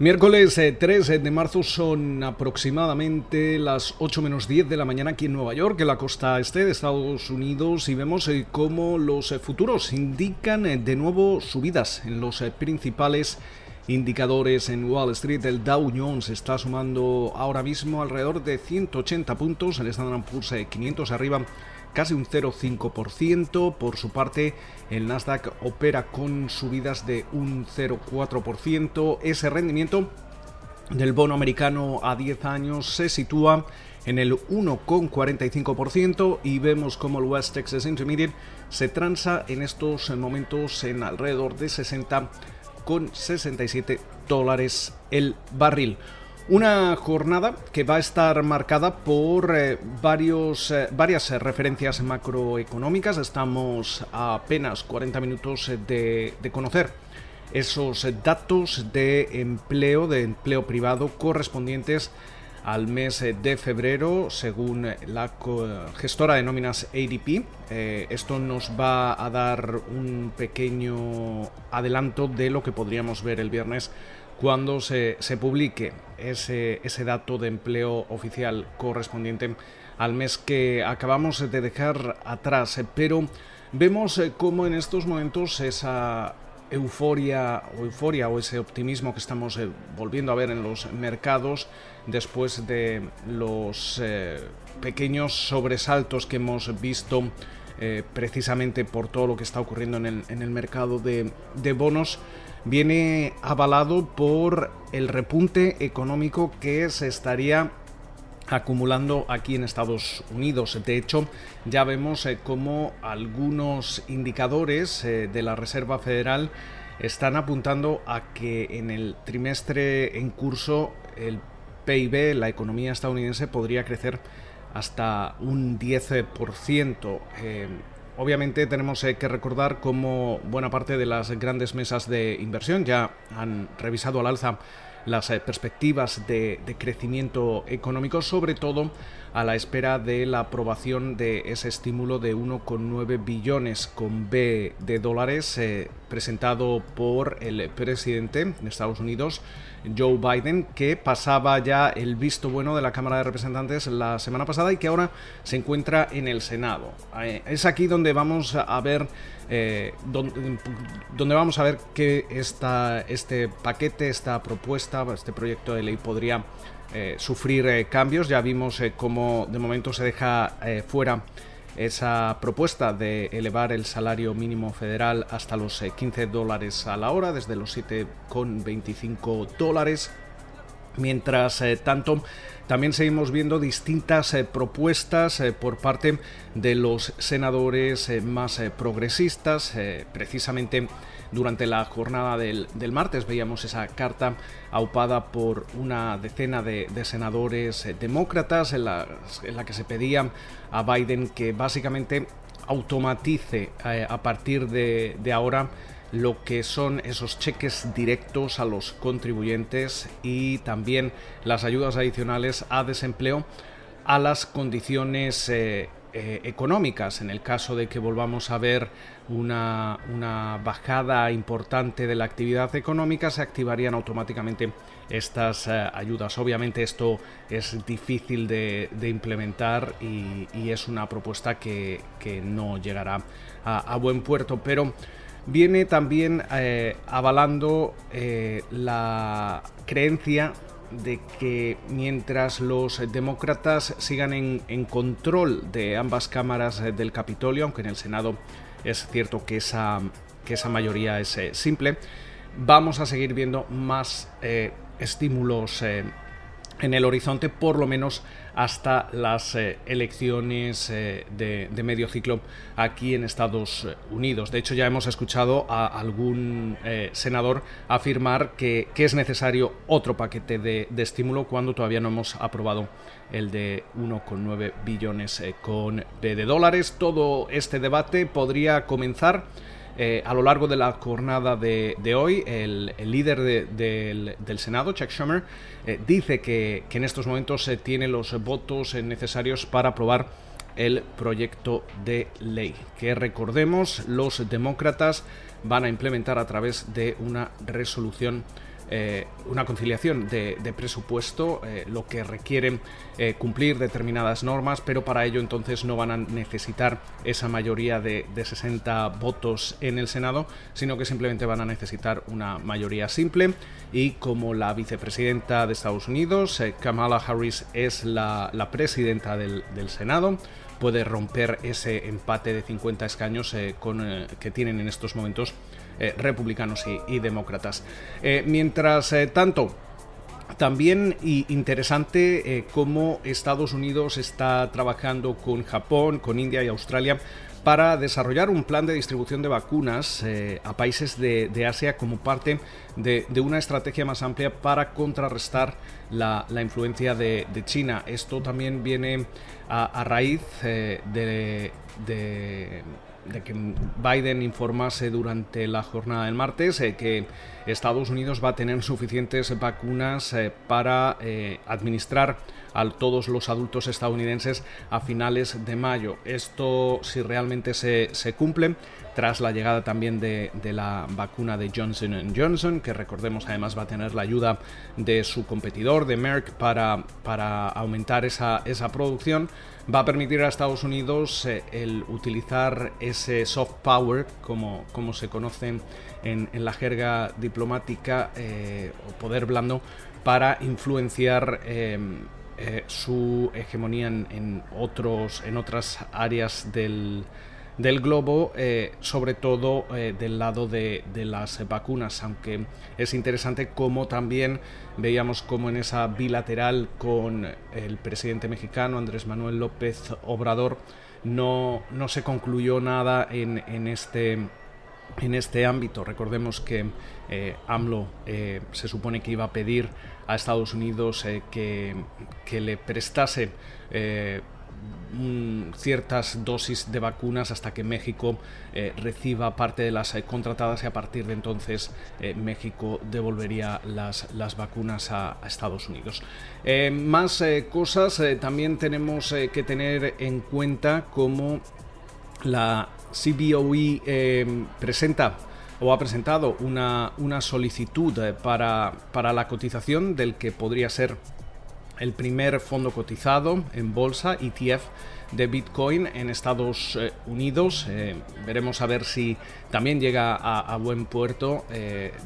Miércoles 3 eh, de marzo son aproximadamente las 8 menos 10 de la mañana aquí en Nueva York, en la costa este de Estados Unidos, y vemos eh, cómo los eh, futuros indican de nuevo subidas en los principales indicadores en Wall Street. El Dow Jones está sumando ahora mismo alrededor de 180 puntos, el Standard Poor's 500 arriba casi un 0,5%. Por su parte, el Nasdaq opera con subidas de un 0,4%. Ese rendimiento del bono americano a 10 años se sitúa en el 1,45% y vemos como el West Texas Intermediate se transa en estos momentos en alrededor de 60,67 dólares el barril. Una jornada que va a estar marcada por eh, varios, eh, varias referencias macroeconómicas. Estamos a apenas 40 minutos de, conocer esos datos de empleo, de empleo privado correspondientes al mes de febrero, según la gestora de nóminas ADP. Eh, esto nos va a dar un pequeño adelanto de lo que podríamos ver el viernes cuando se, publique ese, ese dato de empleo oficial correspondiente al mes que acabamos de dejar atrás. Pero vemos eh, cómo en estos momentos esa euforia o euforia o ese optimismo que estamos eh, volviendo a ver en los mercados después de los eh, pequeños sobresaltos que hemos visto precisamente por todo lo que está ocurriendo en el, en el mercado de, de bonos viene avalado por el repunte económico que se estaría acumulando aquí en Estados Unidos. De hecho, ya vemos eh, cómo algunos indicadores eh, de la Reserva Federal están apuntando a que en el trimestre en curso el PIB, la economía estadounidense, podría crecer hasta un 10%. Obviamente tenemos eh, que recordar cómo buena parte de las grandes mesas de inversión ya han revisado al alza las eh, perspectivas de, crecimiento económico, sobre todo a la espera de la aprobación de ese estímulo de 1,9 billones con B de dólares eh, presentado por el presidente de Estados Unidos, Joe Biden, que pasaba ya el visto bueno de la Cámara de Representantes la semana pasada y que ahora se encuentra en el Senado. Eh, es aquí donde vamos a ver eh, donde, vamos a ver que esta, este paquete, esta propuesta, este proyecto de ley podría eh, sufrir cambios. Ya vimos cómo de momento se deja fuera esa propuesta de elevar el salario mínimo federal hasta los 15 eh, dólares a la hora, desde los 7,25 dólares. Mientras eh, tanto, también seguimos viendo distintas eh, propuestas por parte de los senadores más progresistas, precisamente durante la jornada del, martes. Veíamos esa carta aupada por una decena de, senadores eh, demócratas en la, que se pedía a Biden que básicamente automatice eh, a partir de ahora lo que son esos cheques directos a los contribuyentes y también las ayudas adicionales a desempleo a las condiciones eh, eh, económicas. En el caso de que volvamos a ver una, bajada importante de la actividad económica, se activarían automáticamente estas eh, ayudas. Obviamente esto es difícil de, implementar y, es una propuesta que, no llegará a, buen puerto, pero viene también eh, avalando la creencia de que mientras los demócratas sigan en, control de ambas cámaras del Capitolio, aunque en el Senado es cierto que esa, que esa mayoría es eh, simple, vamos a seguir viendo más eh, estímulos eh, en el horizonte, por lo menos hasta las eh, elecciones eh, de, medio ciclo aquí en Estados Unidos. De hecho, ya hemos escuchado a algún eh, senador afirmar que, es necesario otro paquete de, de, estímulo cuando todavía no hemos aprobado el de 1,9 billones de dólares. Todo este debate podría comenzar eh, a lo largo de la jornada de, hoy, el, líder del, Senado, Chuck Schumer, eh, dice que, en estos momentos se tiene los votos necesarios para aprobar el proyecto de ley, que recordemos los demócratas van a implementar a través de una resolución eh, una conciliación de, presupuesto, eh, lo que requiere eh, cumplir determinadas normas, pero para ello entonces no van a necesitar esa mayoría de, 60 votos en el Senado, sino que simplemente van a necesitar una mayoría simple. Y como la vicepresidenta de Estados Unidos, Kamala Harris, es la, presidenta del, Senado, puede romper ese empate de 50 escaños que tienen en estos momentos eh, republicanos y, demócratas. Eh, mientras eh, tanto, también interesante cómo Estados Unidos está trabajando con Japón, con India y Australia para desarrollar un plan de distribución de vacunas a países de, Asia como parte de, una estrategia más amplia para contrarrestar la, influencia de, China. Esto también viene a, raíz de de que Biden informase durante la jornada del martes eh, que Estados Unidos va a tener suficientes vacunas eh, para eh, administrar a todos los adultos estadounidenses a finales de mayo. Esto, si realmente se, cumple, tras la llegada también de, la vacuna de Johnson Johnson, que recordemos además va a tener la ayuda de su competidor, de Merck, para, para aumentar esa, esa producción, va a permitir a Estados Unidos eh, el utilizar ese soft power, como, como se conoce en, la jerga diplomática, eh, o poder blando, para influenciar em, eh, su hegemonía en, otros, en otras áreas del, del globo, eh, sobre todo del lado de, las vacunas, aunque es interesante como también veíamos como en esa bilateral con el presidente mexicano Andrés Manuel López Obrador no, no se concluyó nada en, en este en este ámbito. Recordemos que eh, AMLO eh, se supone que iba a pedir a Estados Unidos eh, que, le prestase ciertas dosis de vacunas hasta que México reciba parte de las contratadas y a partir de entonces México devolvería las, las vacunas a, Estados Unidos. más cosas también tenemos que tener en cuenta como la CBOE eh, presenta o ha presentado una, una solicitud eh, para, para, la cotización del que podría ser el primer fondo cotizado en bolsa, ETF, de Bitcoin en Estados eh, Unidos. veremos a ver si también llega a, buen puerto,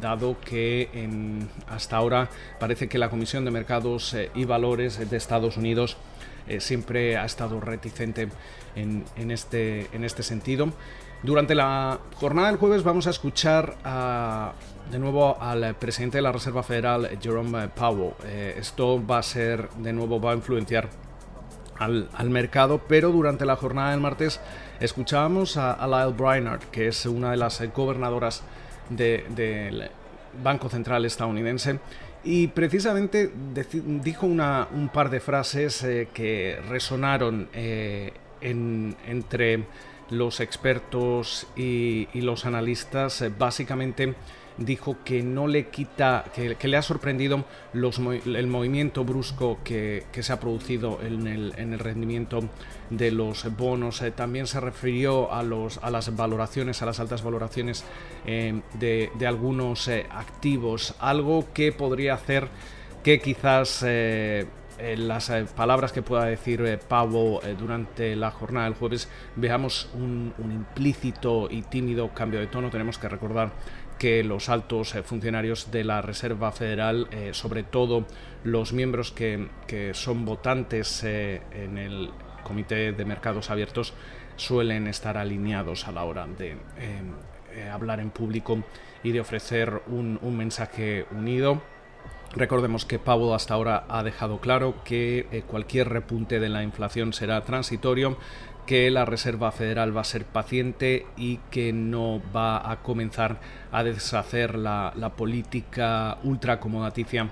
dado que hasta ahora parece que la Comisión de Mercados y Valores de Estados Unidos siempre ha estado reticente en, este, en este sentido. Durante la jornada del jueves vamos a escuchar de nuevo al presidente de la Reserva Federal, Jerome Powell. Eh, esto va a ser, de nuevo, va a influenciar al, mercado, pero durante la jornada del martes escuchábamos a, Lyle Brainard, que es una de las gobernadoras del Banco Central estadounidense, y precisamente dijo una, un par de frases eh, que resonaron eh, entre los expertos y, los analistas, eh, básicamente dijo que no le quita, que, le ha sorprendido el movimiento brusco que, se ha producido en el, en el, rendimiento de los bonos. Eh, también se refirió a, los, a las valoraciones, a las altas valoraciones eh, de, algunos activos, algo que podría hacer que quizás las eh, palabras que pueda decir eh, Pavo eh, durante la jornada del jueves veamos un, implícito y tímido cambio de tono. Tenemos que recordar que los altos funcionarios de la Reserva Federal, sobre todo los miembros que, son votantes en el Comité de Mercados Abiertos, suelen estar alineados a la hora de hablar en público y de ofrecer un, un mensaje unido. Recordemos que Powell hasta ahora ha dejado claro que eh, cualquier repunte de la inflación será transitorio, que la Reserva Federal va a ser paciente y que no va a comenzar a deshacer la, la política ultracomodaticia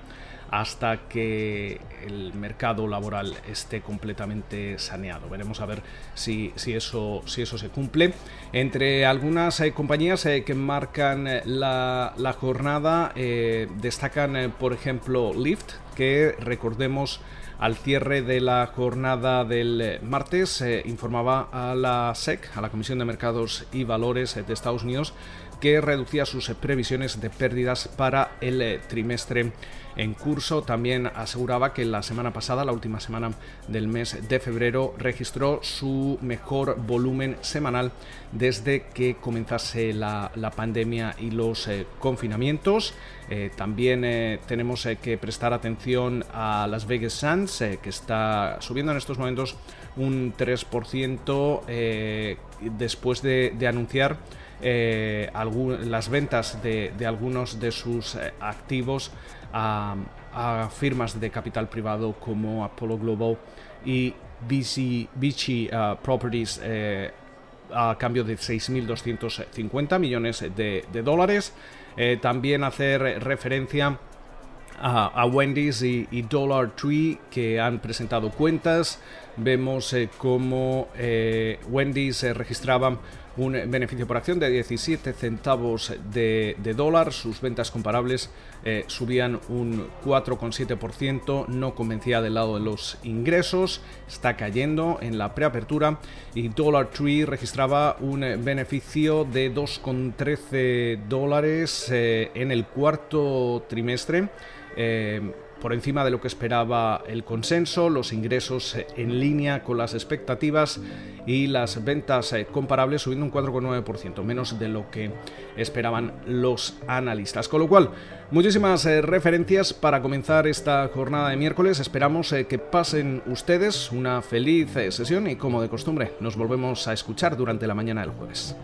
hasta que el mercado laboral esté completamente saneado. Veremos a ver si, si, eso, si eso se cumple. Entre algunas eh, compañías eh, que marcan eh, la, jornada destacan, por ejemplo, Lyft, que recordemos Al cierre de la jornada del martes, informaba a la SEC, a la Comisión de Mercados y Valores de Estados Unidos, que reducía sus previsiones de pérdidas para el eh, trimestre en curso. También aseguraba que la semana pasada, la última semana del mes de febrero, registró su mejor volumen semanal desde que comenzase la, pandemia y los eh, confinamientos. Eh, también tenemos que prestar atención a Las Vegas Sands, que está subiendo en estos momentos un 3% después de anunciar eh, las ventas de, algunos de sus eh, activos a, firmas de capital privado como Apollo Global y Vichy uh, Properties eh, a cambio de 6.250 millones de, dólares. también hacer referencia a, Wendy's y, Dollar Tree que han presentado cuentas. Vemos cómo Wendy's se registraba un beneficio por acción de 17 centavos de, dólar. Sus ventas comparables eh, subían un 4,7%. No convencía del lado de los ingresos. Está cayendo en la preapertura. Y Dollar Tree registraba un beneficio de 2,13 dólares eh, en el cuarto trimestre. Eh, por encima de lo que esperaba el consenso, los ingresos en línea con las expectativas y las ventas eh, comparables subiendo un 4,9%, menos de lo que esperaban los analistas. Con lo cual, muchísimas eh, referencias para comenzar esta jornada de miércoles. Esperamos eh, que pasen ustedes una feliz sesión y como de costumbre nos volvemos a escuchar durante la mañana del jueves.